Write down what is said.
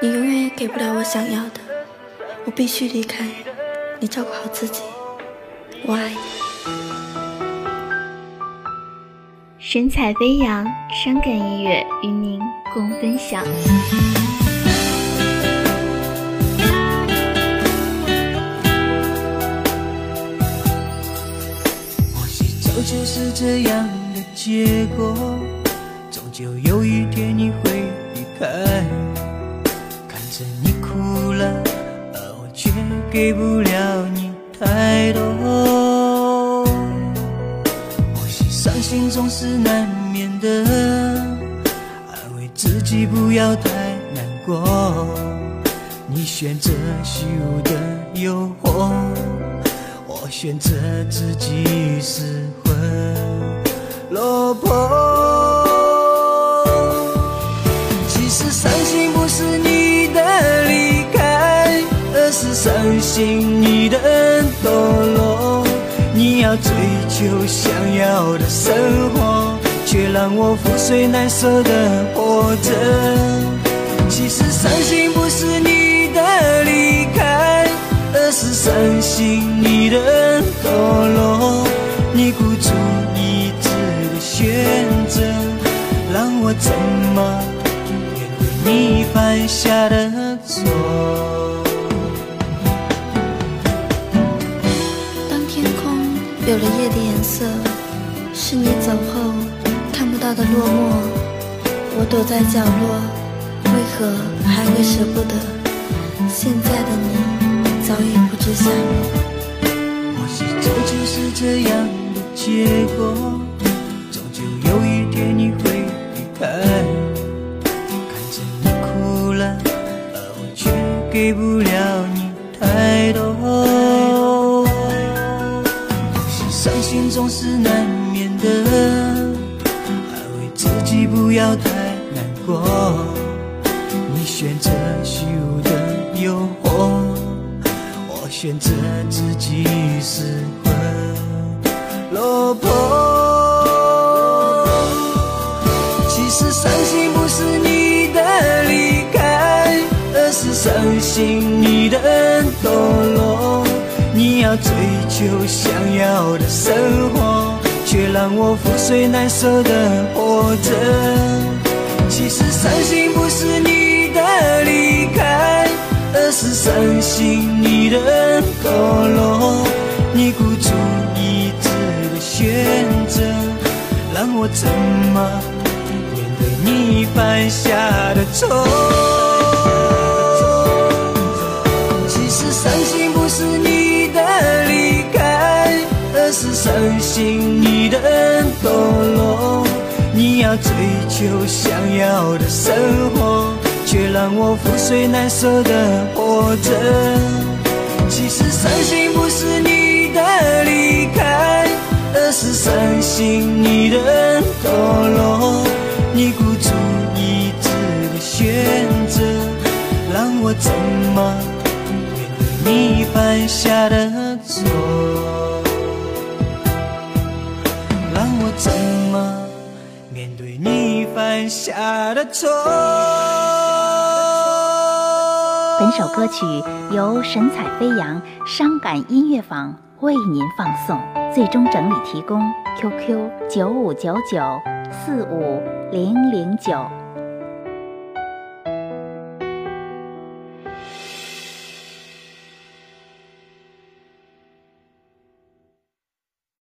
你永远也给不了我想要的，我必须离开。你照顾好自己，我爱你。神采飞扬，伤感音乐与您共分享。或许早就是这样的结果，终究有一天你会离开。是你哭了，而我却给不了你太多。或许伤心总是难免的，安慰自己不要太难过。你选择虚无的诱惑，我选择自己失伤心你的堕落，你要追求想要的生活，却让我覆水难收的活着。其实伤心不是你的离开，而是伤心你的堕落，你孤注一掷的选择，让我怎么面对你犯下的错？了夜的颜色，是你走后看不到的落寞。我躲在角落，为何还会舍不得？现在的你早已不知下落。或许这就是这样的结果，终究有一天你会离开。看着你哭了，而我却给不了要太难过。你选择虚无的诱惑，我选择自己失魂落魄。其实伤心不是你的离开，而是伤心你的堕落。你要追求想要的生活，却让我覆水难收的活着。伤心不是你的离开，而是伤心你的堕落。你孤注一掷的选择，让我怎么面对你犯下的错？其实伤心不是你的离开，而。是伤心你的，要追求想要的生活，却让我覆水难收的活着。其实伤心不是你的离开，而是伤心你的堕落。你孤注一掷的选择，让我怎么面对你犯下的错？犯下的错？本首歌曲由神采飞扬伤感音乐坊为您放送，最终整理提供：QQ 九五九九四五零零九。